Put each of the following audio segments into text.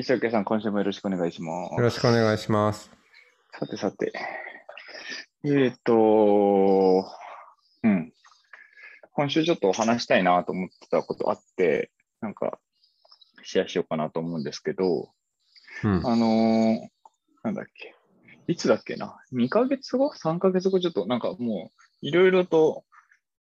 石岡さん、今週もよろしくお願いします。よろしくお願いします。さてさて。えーっと、うん。今週ちょっとお話したいなと思ってたことあって、なんか、シェアしようかなと思うんですけど、うん。あのーなんだっけ。いつだっけな ?2 ヶ月後 ?3 ヶ月後ちょっとなんかもう、いろいろと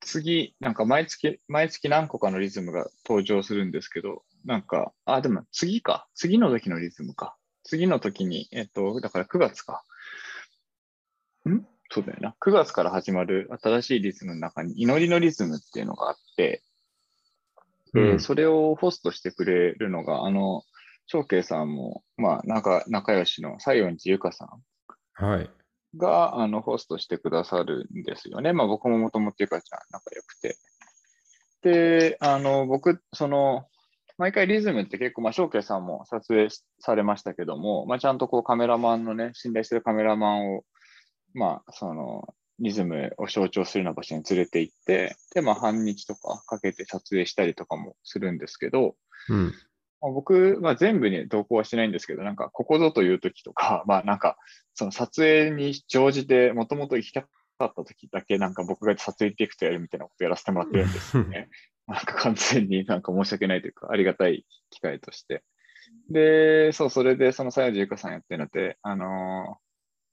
次、なんか毎月、毎月何個かのリズムが登場するんですけど、なんか、あ、でも次か。次の時のリズムか。次の時に、えっと、だから9月か。ん？そうだよな。9月から始まる新しいリズムの中に祈りのリズムっていうのがあって、で、うんそれをホストしてくれるのが、あの、長慶さんも、まあ、仲、仲良しの西園寺ゆかさんはい。が、あの、ホストしてくださるんですよね。まあ、僕ももともとゆかちゃん仲良くて。で、あの、僕、その、毎回リズムって結構、まあ、翔慶さんも撮影しされましたけども、まあ、ちゃんとこうカメラマンのね、信頼してるカメラマンを、まあ、その、リズムを象徴するような場所に連れて行って、で、まあ、半日とかかけて撮影したりとかもするんですけど、うん。まあ僕、まあ、全部に同行はしてないんですけど、なんか、ここぞという時とか、まあ、なんか、その撮影に乗じて、もともと行きたかった時だけ、なんか僕が撮影ディレクターやるみたいなことやらせてもらってるんですよね。なんか完全になんか申し訳ないというか、ありがたい機会として。で、そう、それで、その西寺ゆかさんやってるので、あのー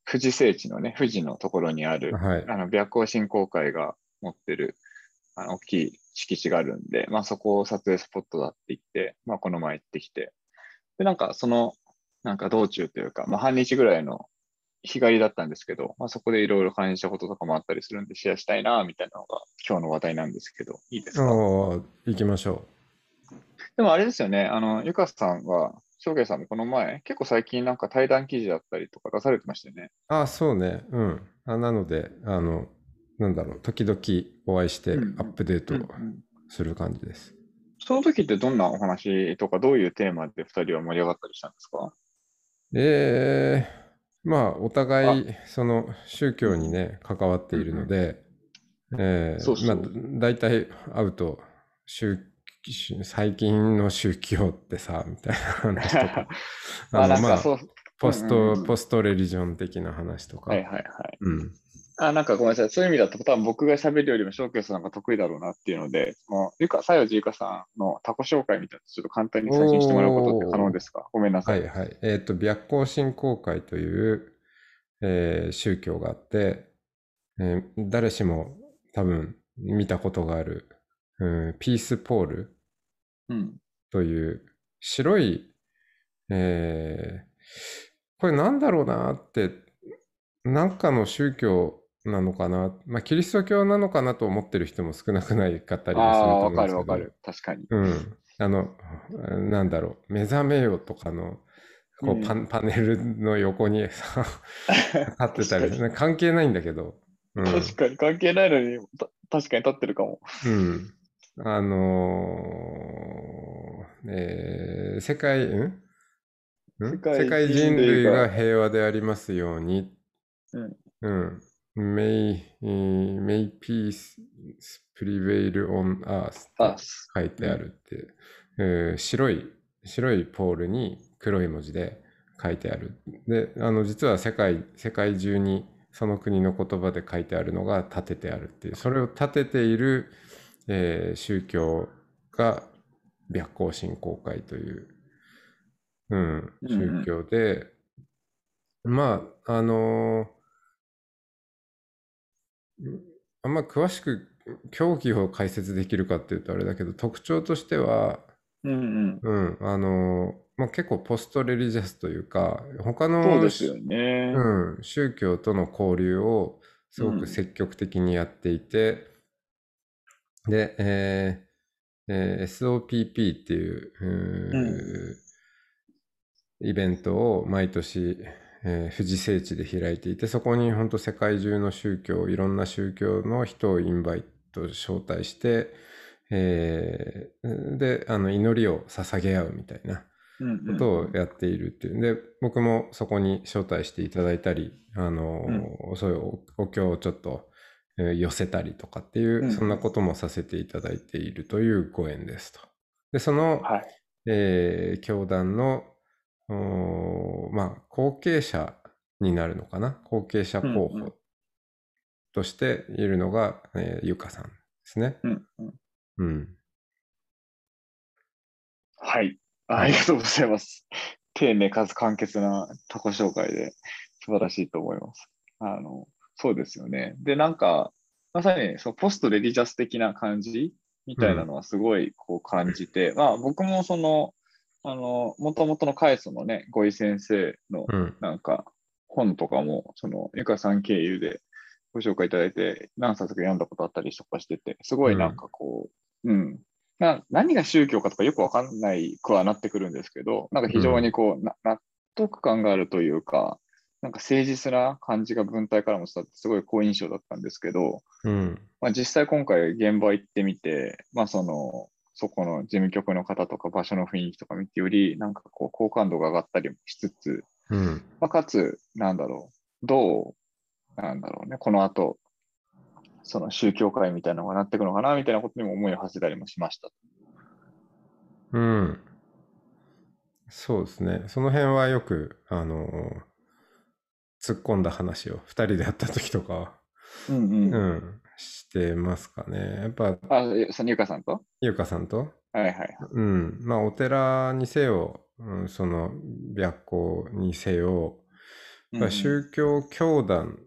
富士聖地のね、富士のところにある、はい。あの、白光振興会が持ってる、あの、大きい敷地があるんで、まあそこを撮影スポットだって言って、まあこの前行ってきて、で、なんかその、なんか道中というか、まあ半日ぐらいの日帰りだったんですけど、まあそこでいろいろ感じたこととかもあったりするんでシェアしたいな、みたいなのが今日の話題なんですけど、いいですか？行きましょでもあれですよね、あの、ゆかさんは、翔平さんもこの前、結構最近なんか対談記事だったりとか出されてましたよね。う。あ、そうね。うん。あなので、あの、なんだろう、時々お会いしてアうんップデートうんうんする感じです。その時ってどんなお話とか、どういうテーマで二人は盛り上がったりしたんですか？えー、まあ、お互い、その宗教にね、関わっているので、えまあ、大体会うと、宗最近の宗教ってさ、みたいな話とか、まああの、まあ、ポスト、ポストレリジョン的な話とか、はいはいはい。うん。あ、なんかごめんなさい。そういう意味だと、多分僕が喋るよりも、翔慶さんが得意だろうなっていうので、もう、ゆか、さよじゆかさんのタコ紹介みたいな、ちょっと簡単に最初にしてもらうことって可能ですか？ごめんなさ。はいいはい。えっ、と、白光振興会という、えー宗教があって、えー誰しも多分見たことがある、うん、ピースポールうん。という白い、えーこれなんだろうなって、なんかの宗教なのかな、まあ、キリスト教なのかなと思ってる人も少なくないかったりああ、もするとわ思うんですけど。かるわかる。確かに。うん。あの、なんだろう、目覚めよとかの、こうんうパン、パネルの横にさ、立ってたり、関係ないんだけど、うん。確かに、関係ないのに、た確かに立ってるかも。うん。あのーえー世界、ん？ん？世界世界人類が平和でありますように。うん。うん。May, えー may peace prevail on earth あ、書いてあるって、えー白い、白いポールに黒い文字で書いてある。で、あの、実は世界、世界中にその国の言葉で書いてあるのが立ててあるっていう、それを立てている、えー宗教が白光振興会という、うん、うんうん。宗教で、まあ、あのーあんま詳しく競技を解説できるかっていうとあれだけど、特徴としては、うんうん。うん、あのーまあ、結構ポストレリジャスというか、他のそうですよね。うん、宗教との交流をすごうんく積極的にやっていて、で、えーえー SOPP っていう、うーんイベントを毎年、えー富士聖地で開いていて、そこに本当世界中の宗教、いろんな宗教の人をインバイト、招待して、えーで、あの、祈りを捧げ合うみたいなうんうんことをやっているっていう。で、僕もそこに招待していただいたり、あの、そういうおお経をちょっと、えー寄せたりとかっていう、うんそんなこともさせていただいているというご縁ですと。で、その、はい。えー教団の、まあ、後継者になるのかな？後継者候うんうん補としているのが、えーゆかさんですね。うんうんうん。はい。ありがとうございます。丁寧かつ簡潔なタコ紹介で素晴らしいと思います。あの、そうですよね。で、なんか、まさにそのポストレリジャス的な感じみたいなのはすごいこう感じて、まあ僕もその、あの、もともとのカエスのね、ゴイ先生のうん。なんか本とかも、そのゆかさん経由でご紹介いただいて何冊か読んだことあったりとかしてて、すごいなんかこう、うん、な何が宗教かとかよくわかんないくはなってくるんですけど、なんか非常にこう、な納得感があるというか、なんか誠実な感じが文体からも伝わって、すごい好印象だったんですけど、うん。まあ、実際今回現場行ってみて、まあその、そこの事務局の方とか場所の雰囲気とか見てより、なんかこう好感度が上がったりもしつつ、うん。まあ、かつ、なんだろう、どう、なんだろうね、この後、その宗教会みたいなのがなっていくのかな、みたいなことにも思いを馳せたりもしました。うん。そうですね。その辺はよく、あの突っ込んだ話を2人でやった時とかは、うんうん。うん、してますかね。やっぱ、あ、えそのゆかさんと？ゆうかさんと、はいはい。うん、まあお寺にせよ、うん、その白光にせよ、やっぱ宗教教団、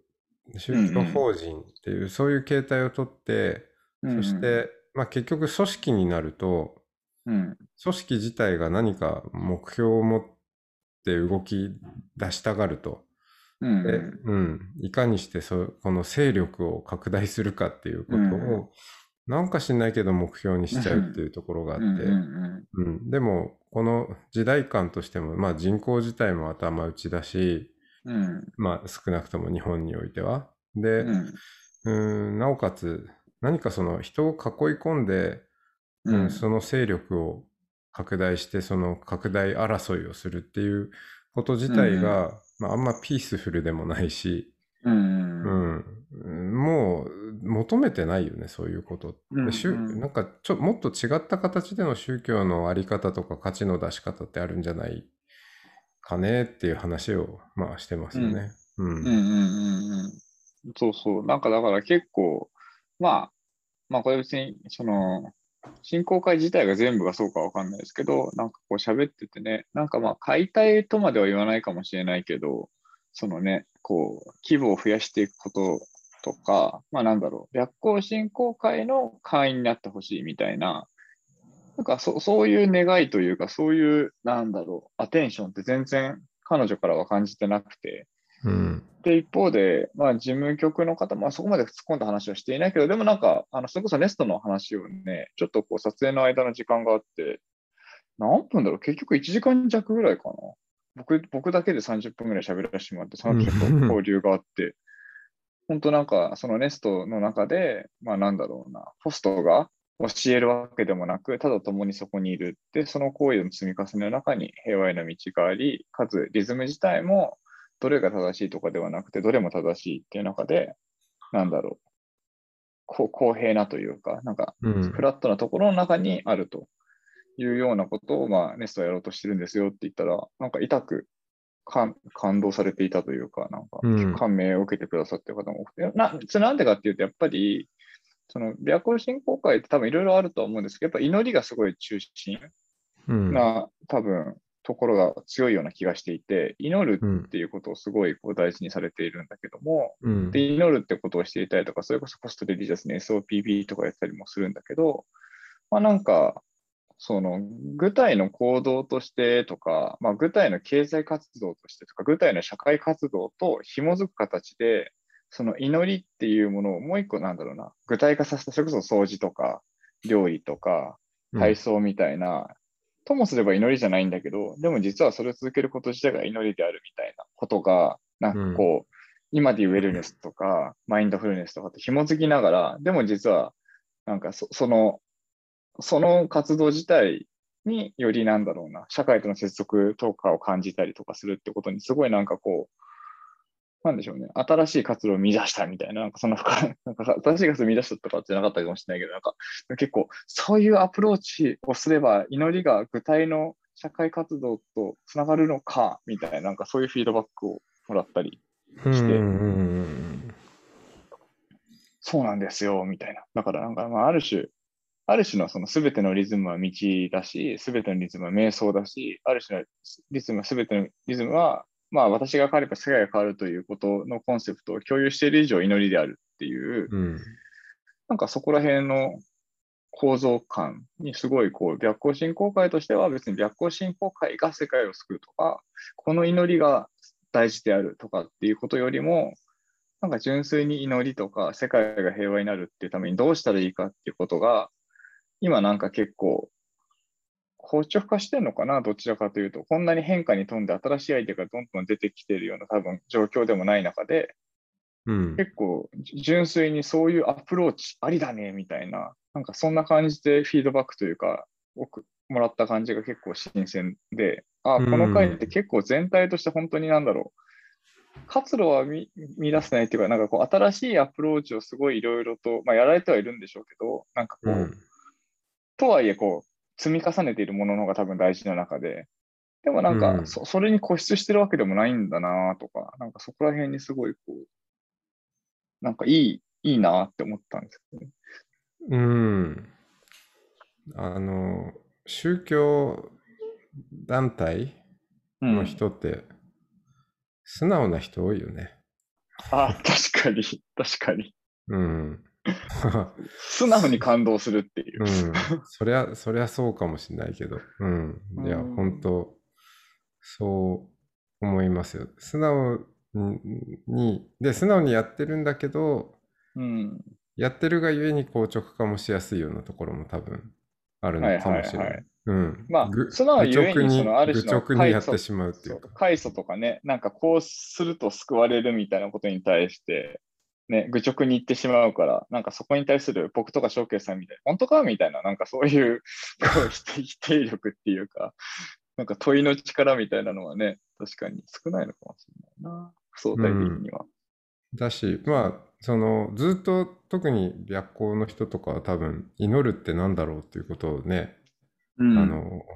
宗教法人っていう、そういう形態をとって、うん。そし、て、まあ結局組織になると、うん。組織自体が何か目標を持って動き出したがると。うん。で、うん、いかにしてそこの勢力を拡大するかっていうことを、うん。なんか知んないけど目標にしちゃうっていうところがあって、うんでも、この時代感としても、まあ人口自体も頭打ちだし、うん。まあ少なくとも日本においては。で、うん。うん、なおかつ、何かその人を囲い込んで、ううん。ん、その勢力を拡大して、その拡大争いをするっていうこと自体が、まああんまピースフルでもないし、うんうん、もう求めてないよね、そういうこと。うんうんなんかちょもっと違った形での宗教のあり方とか価値の出し方ってあるんじゃないかねっていう話をまあしてますよね。うん。うんうんうんうん。そうそう。なんかだから結構、まあ、まあこれ別に、その、振興会自体が全部がそうかわかんないですけど、なんかこう喋っててね、なんかまあ解体とまでは言わないかもしれないけど、そのね、こう、規模を増やしていくこととか、まあなんだろう、白光振興会の会員になってほしいみたいな、なんかそそういう願いというか、そういう、なんだろう、アテンションって全然彼女からは感じてなくて、うん。で、一方で、まあ、事務局の方、まあ、そこまで突っ込んだ話はしていないけど、でもなんか、あの、それこそネストの話をね、ちょっとこう、撮影の間の時間があって、何分だろう？結局1時間弱ぐらいかな。僕、僕だけで30分ぐらい喋らせてもらって、その後ちょっと交流があって、本当なんか、そのネストの中で、まあなんだろうな、ホストが教えるわけでもなく、ただ共にそこにいるって、その行為の積み重ねの中に平和への道があり、かつリズム自体も、どれが正しいとかではなくて、どれも正しいっていう中で、なんだろう、こう公平なというか、なんか、うん。フラットなところの中にあるというようなことを、まあ、ネストはやろうとしてるんですよって言ったら、なんか痛く感感動されていたというか、なんかうん。感銘を受けてくださってる方も多くて、なそれなんでかっていうと、やっぱり、その、白光振興会って多分いろいろあるとは思うんですけど、やっぱ祈りがすごい中心うん。な、多分、ところが強いような気がしていて、祈るうん。っていうことをすごいこう大事にされているんだけども、うん。で、祈るってことをしていたりとか、それこそポストレリジャスに SOPB とかやったりもするんだけど、まあなんか、その具体の行動としてとか、まあ具体の経済活動としてとか、具体の社会活動と紐づく形で、その祈りっていうものをもう一個なんだろうな、具体化させた、それこそ掃除とか、料理とか、体操みたいなともすれば祈りじゃないんだけど、でも実はそれを続けること自体が祈りであるみたいなことが、なんかこう、今でいうウェルネスとか、マインドフルネスとかって紐づきながら、でも実は、なんかその、その活動自体によりなんだろうな、社会との接続とかを感じたりとかするってことに、すごいなんかこう、なんでしょうね、新しい活動を見出したみたいな、なんかそんな深い、なんか新しい活動を見出したとかってなかったかもしれないけど、なんか結構そういうアプローチをすれば、祈りが具体の社会活動とつながるのか、みたいな、なんかそういうフィードバックをもらったりして、そうなんですよ、みたいな。だからなんか、まあ、ある種、ある種のその全てのリズムは道だし、全てのリズムは瞑想だし、ある種のリズムは全てのリズムはまあ私が変われば世界が変わるということのコンセプトを共有している以上祈りであるっていう、うん、なんかそこら辺の構造感にすごいこう逆行信仰会としては別に逆行信仰会が世界を救うとか、この祈りが大事であるとかっていうことよりも、なんか純粋に祈りとか世界が平和になるっていうためにどうしたらいいかっていうことが、今なんか結構硬直化してるのかな、どちらかというと、こんなに変化に富んで新しいアイデアがどんどん出てきているような多分状況でもない中で、うん、結構純粋にそういうアプローチありだねみたいな、なんかそんな感じでフィードバックというか、もらった感じが結構新鮮で、あ、この回って結構全体として本当になんだろう、活路は見見出せないっていうか、なんかこう新しいアプローチをすごいいろいろと、まあ、やられてはいるんでしょうけど、なんかこう、うん、とはいえこう、積み重ねているものの方が多分大事な中で、でもなんか、うん、そそれに固執してるわけでもないんだなとか、なんかそこら辺にすごいこう、なんかいい、いいなって思ったんですけどね。うん。あの、宗教団体の人って、素直な人多いよね。あ、確かに、確かに。うん。素直に感動するっていう。うん、そりゃ、そりゃそうかもしれないけど。うん。いや、本当そう思いますよ。素直に、で、素直にやってるんだけど、うん、やってるがゆえに硬直化もしやすいようなところも多分あるのかもしれない。はいはいはいうん、まあ、素直ゆえに、そのある種のにやってしまうっていうか。快祖とかね、なんかこうすると救われるみたいなことに対して、ね、愚直に言ってしまうから、なんかそこに対する僕とか翔慶さんみたいな、本当かみたいな、なんかそういう 否定力っていうか、なんか問いの力みたいなのはね、確かに少ないのかもしれないな、相対的には。うん、だし、まあ、そのずっと特に白行の人とかは多分祈るってなんだろうっていうことをね、うん、あの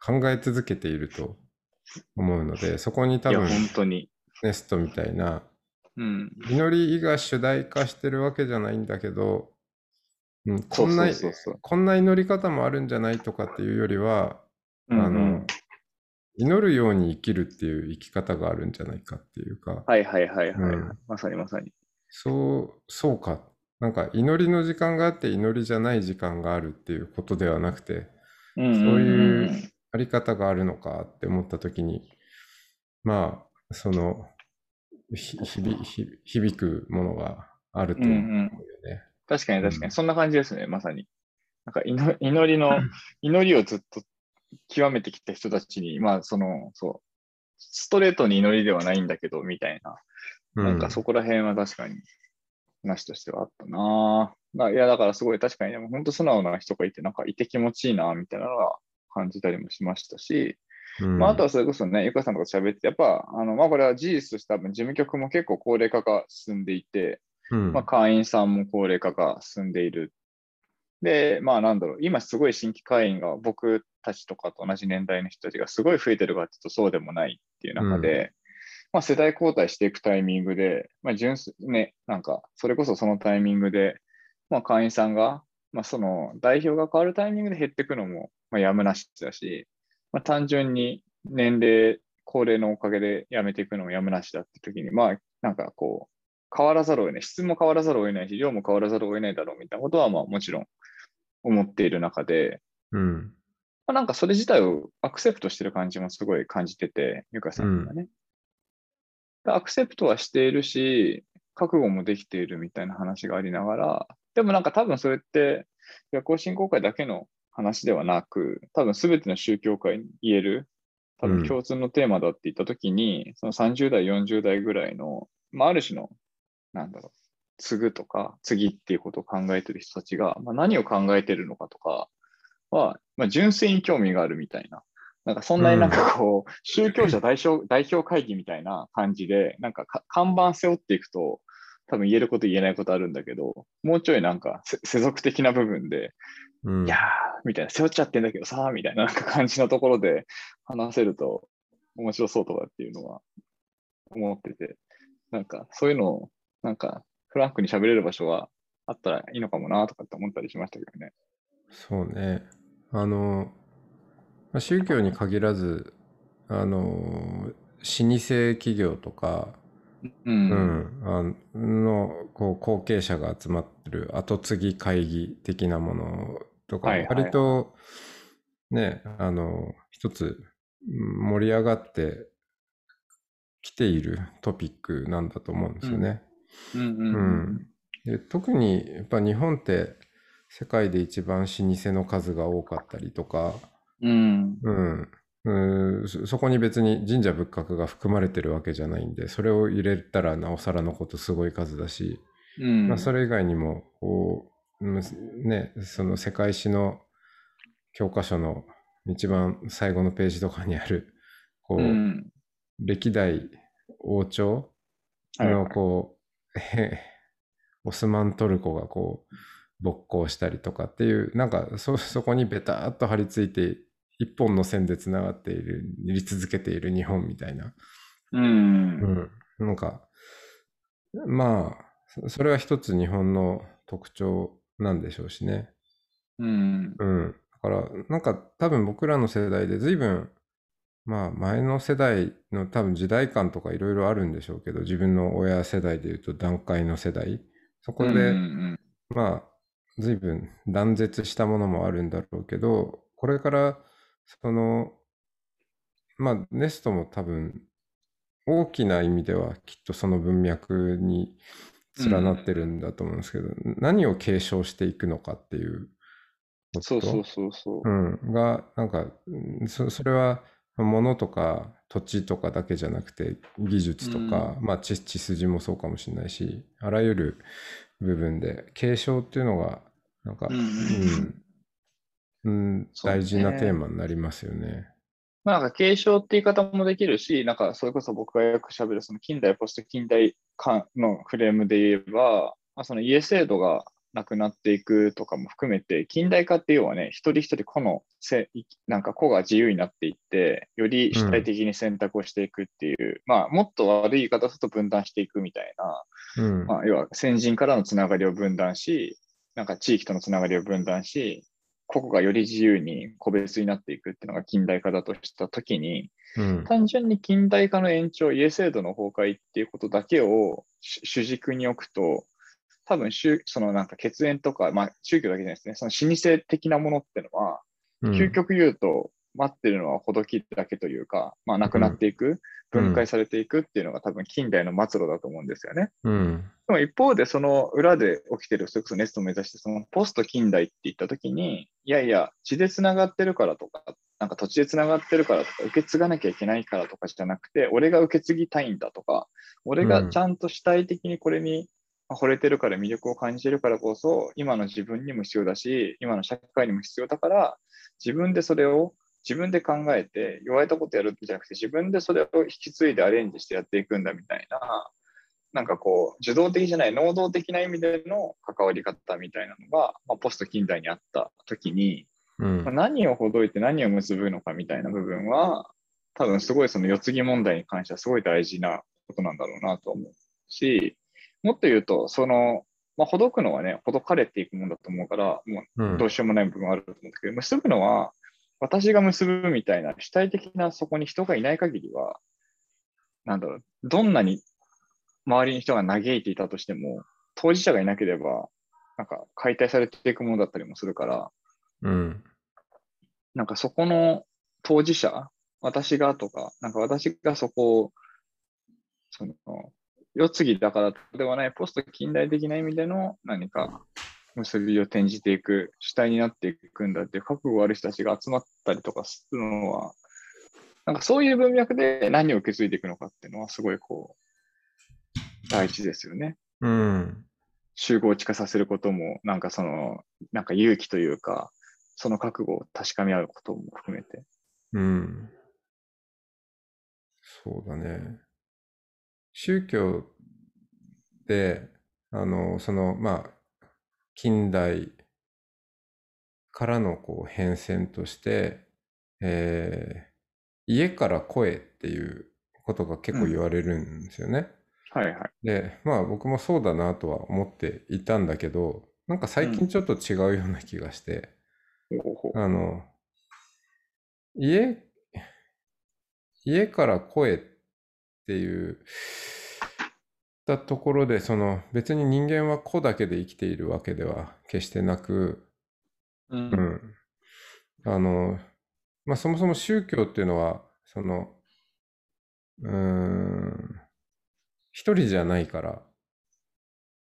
考え続けていると思うのでそこに多分本当に。ネストみたいなうん、祈りが主題化してるわけじゃないんだけど、うん、こんなこんな祈り方もあるんじゃないとかっていうよりは、うんうん、あの祈るように生きるっていう生き方があるんじゃないかっていうか。はいはいはいはい。うん、まさにまさに。そう、そうか。なんか祈りの時間があって祈りじゃない時間があるっていうことではなくて、そういうあり方があるのかって思った時に、まあ、その、響くものがあると思うよね。うんうん、確かに確かに、そんな感じですね、まさに。なんか祈りの、祈りをずっと極めてきた人たちに、まあ、その、そう、ストレートに祈りではないんだけど、みたいな。なんかそこら辺は確かに話としてはあったなぁ。いや、だからすごい確かに、でも本当素直な人がいて、なんかいて気持ちいいなみたいなのは感じたりもしましたし、まあ、あとはそれこそね、ゆかさんとか喋って、やっぱ、あのまあ、これは事実として多分事務局も結構高齢化が進んでいて、うん、まあ、会員さんも高齢化が進んでいる。で、まあなんだろう、今すごい新規会員が僕たちとかと同じ年代の人たちがすごい増えてるかっていうとそうでもないっていう中で、うん、まあ世代交代していくタイミングで、まあ純粋ね、なんかそれこそそのタイミングで、まあ会員さんが、まあその代表が変わるタイミングで減っていくのも、まあやむなしだし、まあ、単純に年齢、高齢のおかげで辞めていくのもやむなしだって時に、まあ、なんかこう、変わらざるを得ない、質も変わらざるを得ないし、量も変わらざるを得ないだろうみたいなことは、まあもちろん思っている中で、うん。まあ、なんかそれ自体をアクセプトしてる感じもすごい感じてて、ゆかさんがね。うん、アクセプトはしているし、覚悟もできているみたいな話がありながら、でもなんか多分それって、夜行振興会だけの話ではなく、多分全ての宗教界に言える、多分共通のテーマだって言ったときに、その30代、40代ぐらいの、まあ、ある種の、なんだろう、継ぐとか、次っていうことを考えてる人たちが、まあ、何を考えてるのかとかは、まあ、純粋に興味があるみたいな。なんかそんなになんかこう、宗教者代表代表会議みたいな感じで、なんか看板背負っていくと、多分言えること言えないことあるんだけど、もうちょいなんか世俗的な部分で、うん、いやー、みたいな、背負っちゃってんだけどさー、みたいななんか感じのところで話せると面白そうとかっていうのは思ってて、なんかそういうのを、なんかフランクに喋れる場所はあったらいいのかもなとかって思ったりしましたけどね。そうね。あの、宗教に限らず、あの、老舗企業とか、ううん。ん、あのこう後継者が集まってる後継ぎ会議的なものとか、はいはい。割とねあの一つうん盛り上がってきているトピックなんだと思うんですよね。うん。うんうんで特にやっぱ日本って世界で一番老舗の数が多かったりとか、うんうん、うんそそこに別に神社仏閣が含まれてるわけじゃないんでそれを入れたらなおさらのことすごい数だし、うん。まあ、それ以外にもこう、うんね、その世界史の教科書の一番最後のページとかにあるこう、うん。歴代王朝のはい。はいこう、へオスマントルコがこう勃興したりとかっていうなんかそそこにベターっと張り付いて一本の線でつながっている入り続けている日本みたいな、うんうん、なんかまあそそれは一つ日本の特徴なんでしょうしね。うんうん。だから、なんか多分僕らの世代で随分、まあ前の世代の多分時代感とかいろいろあるんでしょうけど、自分の親世代でいうと段階の世代。そこで、うんまあ随分断絶したものもあるんだろうけど、これからその、まあネストも多分大きな意味ではきっとその文脈に連なってるんだと思うんですけど、何を継承していくのかっていうことそうそうそうそう。うん、が、なんか、うんそそれは物とか土地とかだけじゃなくて、技術とか、まあ血血筋もそうかもしれないし、あらゆる部分で継承っていうのが、なんか、うん。うんうん、大事なテーマになりますよね。まあなんか継承って言い方もできるし、なんかそれこそ僕がよく喋るその近代、ポスト近代間のフレームで言えば、まあ、その家制度がなくなっていくとかも含めて、近代化って要はね、一人一人個のせ、なんか個が自由になっていって、より主体的に選択をしていくっていう、まあもっと悪い言い方すると分断していくみたいな、うん。まあ、要は先人からのつながりを分断し、なんか地域とのつながりを分断し、個々がより自由に個別になっていくっていうのが近代化だとしたときに、うん。単純に近代化の延長、家制度の崩壊っていうことだけを主主軸に置くと、多分宗そのなんか血縁とか、まあ宗教だけじゃないですね、その老舗的なものっていうのは、うん究極言うと、待ってるのはほどきだけというか、まあなくなっていく、うん分解されていくっていうのが多分近代の末路だと思うんですよね。うん。でも一方で、その裏で起きてる、それこそネストを目指して、そのポスト近代って言ったときに、いやいや、血でつながってるからとか、なんか土地でつながってるからとか、受け継がなきゃいけないからとかじゃなくて、俺が受け継ぎたいんだとか、俺がちゃんと主体的にこれに惚れてるから魅力を感じてるからこそ、今の自分にも必要だし、今の社会にも必要だから、自分でそれを自分で考えて、言われたことやるんじゃなくて、自分でそれを引き継いでアレンジしてやっていくんだみたいな、なんかこう、受動的じゃない、能動的な意味での関わり方みたいなのが、まあ、ポスト近代にあった時に、うんまあ。何をほどいて何を結ぶのかみたいな部分は、多分すごいその世継ぎ問題に関してはすごい大事なことなんだろうなと思うし、もっと言うと、その、まあ、ほどくのはね、ほどかれていくもんだと思うから、もううんどうしようもない部分はあると思うんだけど、結ぶのは、私が結ぶみたいな主体的なそこに人がいない限りは、なんだろう、どんなに周りに人が嘆いていたとしても、当事者がいなければ、なんか解体されていくものだったりもするから、うん。なんかそこの当事者、私がとか、なんか私がそこを、その、世継ぎだからではないポスト近代的な意味での何か結びを転じていく主体になっていくんだっていう覚悟ある人たちが集まったりとかするのは、なんかそういう文脈で何を受け継いでいくのかっていうのはすごいこう、大事ですよね。うん。集合地化させることも、なんかその、なんか勇気というか、その覚悟を確かめ合うことも含めて。うん。そうだね。宗教で、あの、その、まあ、近代からのこう変遷として、えー家から声っていうことが結構言われるんですよね。はいはい。で、まあ僕もそうだなとは思っていたんだけど、なんか最近ちょっと違うような気がして、ほうほうあの、家、家から声っていう、たところで、その別に人間は子だけで生きているわけでは決してなく、う。うんん。あの、まあそもそも宗教っていうのは、その、うーん、一人じゃないから、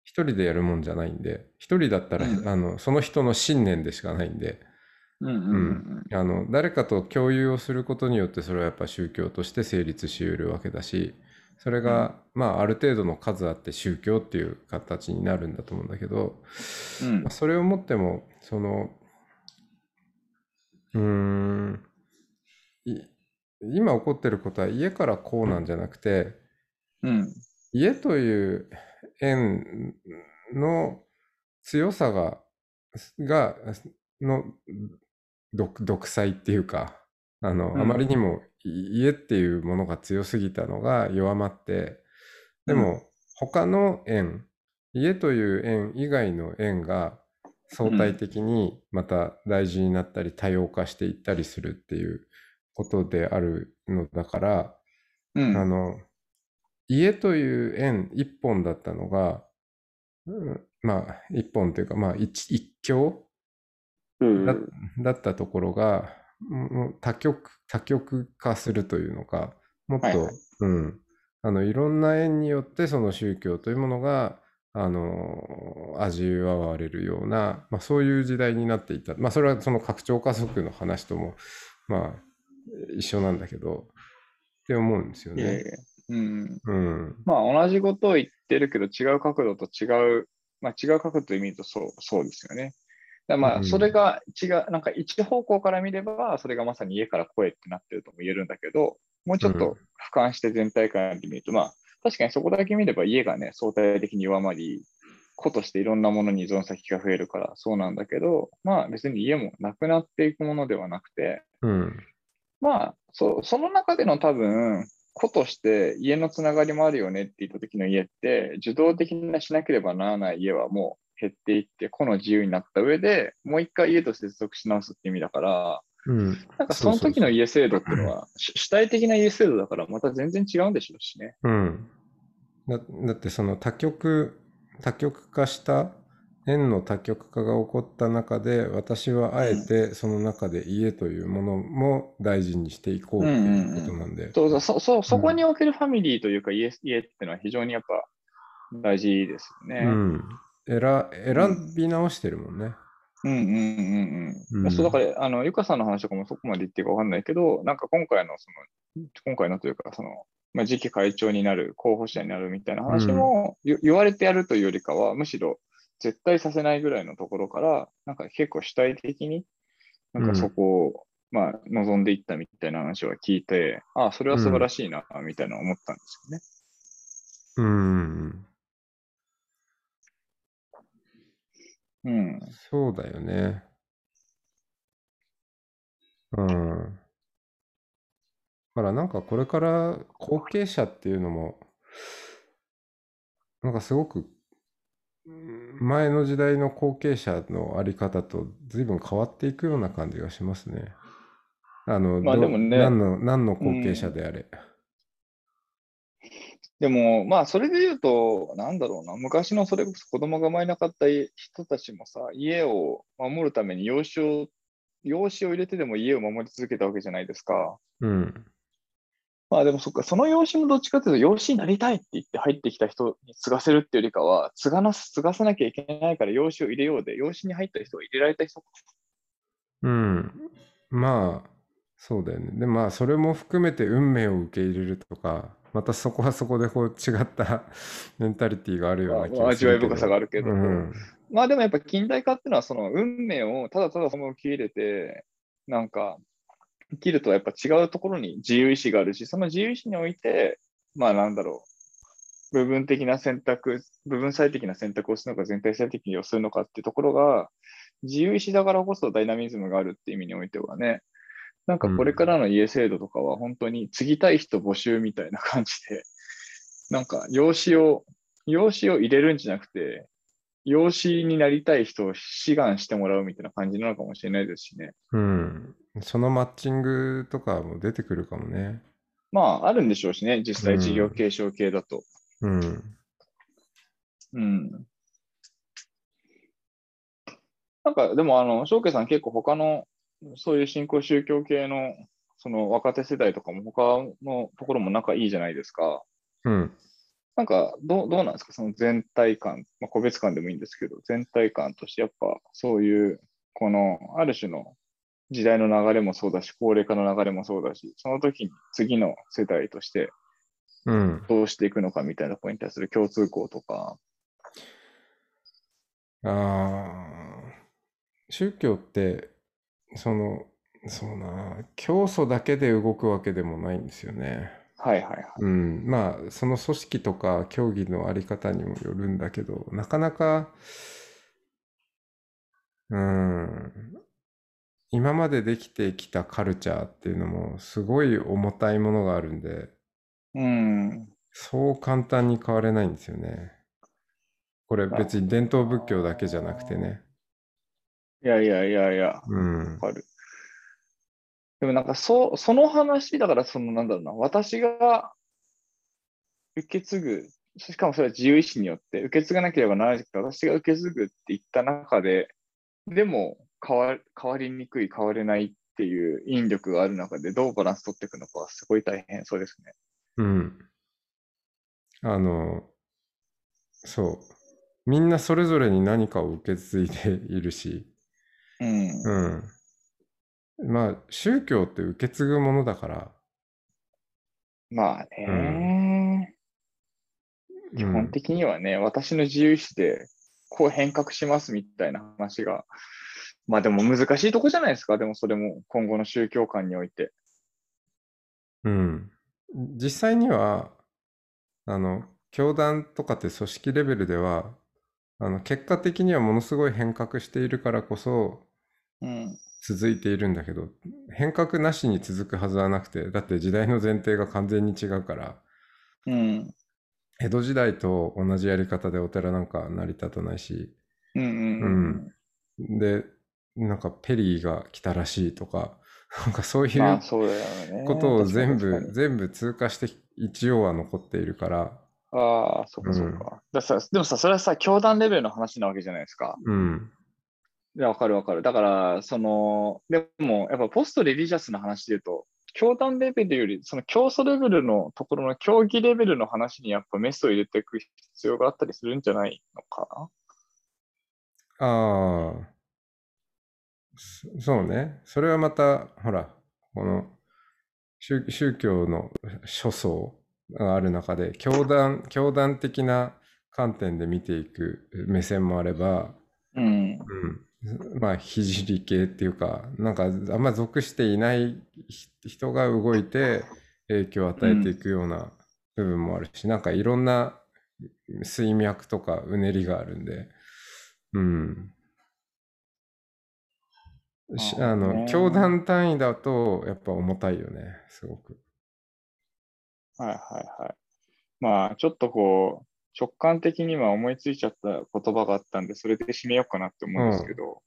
一人でやるもんじゃないんで、一人だったら、うんあの、その人の信念でしかないんで、うんうんうんあの誰かと共有をすることによってそれはやっぱ宗教として成立しうるわけだしそれが、まあある程度の数あって宗教っていう形になるんだと思うんだけど、うん。まあそれをもってもそのうーんい今起こってることは家からこうなんじゃなくてうん。家という縁の強さががの独独裁っていうかあの、うん。あまりにもい家っていうものが強すぎたのが弱まってでも他の縁家という縁以外の縁が相対的にまた大事になったり多様化していったりするっていうことであるのだから、うん。あの、家という円一本だったのが、うんまあ、一本というか、まあ、一一強うん。だだったところが、もう多極、多極化するというのか、もっと、はいはいうん、あの、いろんな縁によってその宗教というものが、あの、味わわれるような、まあ、そういう時代になっていた。まあ、それはその拡張加速の話とも、まあ、一緒なんだけど、って思うんですよね。いやいやうんうん。まあ同じことを言ってるけど違う角度と違う、まあ違う角度で見るとそうそうですよね。まうんあそれが違う、なんか一方向から見ればそれがまさに家から声ってなってるとも言えるんだけど、もうちょっうんと俯瞰して全体感で見ると、まあ確かにそこだけ見れば家がね相対的に弱まり、子としていろんなものに依存先が増えるからそうなんだけど、まあ別に家もなくなっていくものではなくて、うん。まあ、そその中での多分、子として家のつながりもあるよねって言った時の家って、受動的なしなければならない家はもう減っていって、個の自由になった上で、もう一回家と接続し直すって意味だから、うん。なんかその時の家制度っていうのは、主主体的な家制度だから、また全然違うんでしょうしね。うん。だだってその多極、多極化した、円の多極化が起こった中で、私はあえてその中で家というものも大事にしていこうっていうことなんで。そうそうそそそこにおけるファミリーというか家家っていうのは非常にやっぱ大事ですよね。うん。選選び直してるもんね。うんうんうんうん。うんそうだから、あの、ゆかさんの話とかもそこまで言っていいかわかんないけど、なんか今回のその、今回のというか、その、まあ、次期会長になる、候補者になるみたいな話も、ゆ言われてやるというよりかは、むしろ絶対させないぐらいのところから、なんか結構主体的に、なんかそこを、まあ、望んでいったみたいな話は聞いて、ああ、それは素晴らしいな、みたいな思ったんですよね。うん。うん。そうだよね。うん。だからなんかこれから後継者っていうのも、なんかすごくうん前の時代の後継者のあり方と随分変わっていくような感じがしますね。あの、どまあでもね何の、何の後継者であれ。でも、まあ、それで言うと、なんだろうな、昔のそれこそ子供が生まれなかった人たちもさ、家を守るために養子を、養子を入れてでも家を守り続けたわけじゃないですか。うん。まあでもそっか、その養子もどっちかというと、養子になりたいって言って入ってきた人に継がせるっていうよりかは、継がな継がさなきゃいけないから養子を入れようで、養子に入った人を入れられた人か。うん。まあ、そうだよね。で、まあ、それも含めて運命を受け入れるとか、またそこはそこでこう違った メンタリティがあるような気がするけど。味わい深さがあるけどうん。まあでもやっぱ近代化っていうのは、その運命をただただその受け入れて、なんか、生きるとやっぱ違うところに自由意志があるし、その自由意志において、まあなんだろう、部分的な選択、部分最適な選択をするのか全体最適をするのかっていうところが、自由意志だからこそダイナミズムがあるっていう意味においてはね、なんかこれからの家制度とかは本当に継ぎたい人募集みたいな感じで、なんか養子を、養子を入れるんじゃなくて、養子になりたい人を志願してもらうみたいな感じなのかもしれないですしね。うん。そのマッチングとかも出てくるかもね。まあ、あるんでしょうしね、実際事業継承系だと。うん。うん。なんか、でも、あの、翔慶さん結構他の、そういう新興宗教系の、その若手世代とかも他のところも仲いいじゃないですか。うん。なんか、どう、どうなんですか？その全体感、まあ、個別感でもいいんですけど、全体感としてやっぱそういう、この、ある種の時代の流れもそうだし、高齢化の流れもそうだし、その時に次の世代としてうん。どうしていくのかみたいなポイントに対する共通項とか、ああ、宗教って、その、そうな、教祖だけで動くわけでもないんですよね。はいはいはい。うん、まあ、その組織とか競技のあり方にもよるんだけど、なかなか、うん、今までできてきたカルチャーっていうのもすごい重たいものがあるんで、うん。そう簡単に変われないんですよね。これ別に伝統仏教だけじゃなくてね。いやいやいやいや、うんわ。かる。でもなんかそ、その話、だからそのなんだろうな、私が受け継ぐ、しかもそれは自由意志によって受け継がなければならないけど、私が受け継ぐって言った中で、でも変わ変わりにくい、変われないっていう引力がある中で、どうバランス取っていくのかはすごい大変そうですね。うん。あの、そう。みんなそれぞれに何かを受け継いでいるし、うん。うん。まあ、宗教って受け継ぐものだから、まあね、う基本ん。的にはね、私の自由意志でこう変革しますみたいな話が、まあでも難しいとこじゃないですか、でもそれも今後の宗教観において。うん。実際には、あの、教団とかって組織レベルでは、あの、結果的にはものすごい変革しているからこそうん。続いているんだけど、変革なしに続くはずはなくて、だって時代の前提が完全に違うから、うん。江戸時代と同じやり方でお寺なんか成り立たないし、うんうんうん。で、なんかペリーが来たらしいとか、なんかそういう。ことを全部、全部通過して一応は残っているから、ああ、そっかそっうんか。ださでもさ、それはさ、教団レベルの話なわけじゃないですか。うん、いや、わかるわかる。だから、その、でも、やっぱポストレリジャスの話で言うと、教団レベルより、その教祖レベルのところの競技レベルの話にやっぱメスを入れていく必要があったりするんじゃないのかああ、そそうね。それはまた、ほら、この宗、宗教の諸層がある中で、教団、教団的な観点で見ていく目線もあれば、なうん。うん、まあ、聖系っていうか、なんかあんま属していないひ人が動いて影響を与えていくような部分もあるし、なんかいろんな水脈とかうねりがあるんで、うん。しあの、教団単位だとやっぱ重たいよね、すごく。はいはいはい。まあ、ちょっとこう、直感的には思いついちゃった言葉があったんで、それで締めようかなって思うんですけど、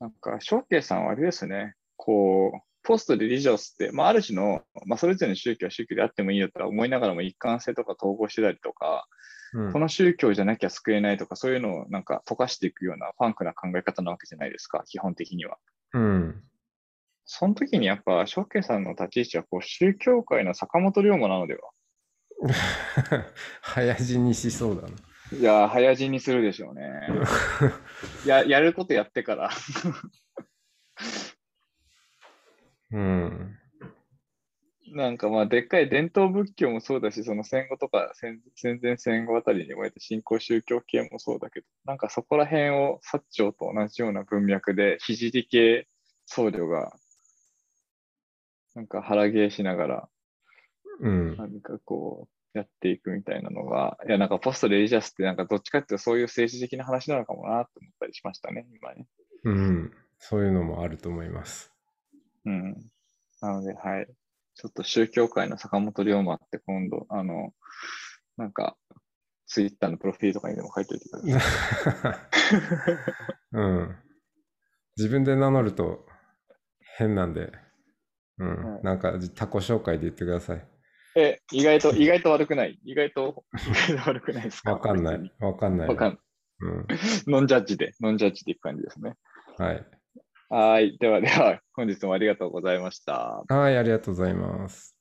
なんか、翔慶さんはあれですね、こう、ポストリリジョスって、まあ、ある種の、まあ、それぞれの宗教は宗教であってもいいよとは思いながらも一貫性とか統合してたりとか、うんこの宗教じゃなきゃ救えないとか、そういうのをなんか溶かしていくようなファンクな考え方なわけじゃないですか、基本的には。うん。その時にやっぱ、翔慶さんの立ち位置はこう宗教界の坂本龍馬なのでは？早死にしそうだな。いやー、早死にするでしょうね。ややることやってから。うん。なんかまあ、でっかい伝統仏教もそうだし、その戦後とか戦戦前戦後あたりに生まれた新興宗教系もそうだけど、なんかそこら辺を薩長と同じような文脈で、聖系僧侶が、なんか腹芸しながら、うん。何かこう、やっていくみたいなのが、いや、なんかポストレリジャスってなんかどっちかっていうとそういう政治的な話なのかもなって思ったりしましたね、今ね。うん。そういうのもあると思います。うん。なので、はい。ちょっと宗教界の坂本龍馬って今度、あの、なんか、ツイッターのプロフィールとかにでも書いておいてください。うん。自分で名乗ると変なんで、うん。はいなんか他己紹介で言ってください。え、意外と、意外と悪くない？意外と、意外と悪くないですか？わかんない。わかんない。わかんうん。ノンジャッジで、ノンジャッジでいく感じですね。はい。はい。ではでは、本日もありがとうございました。はい、ありがとうございます。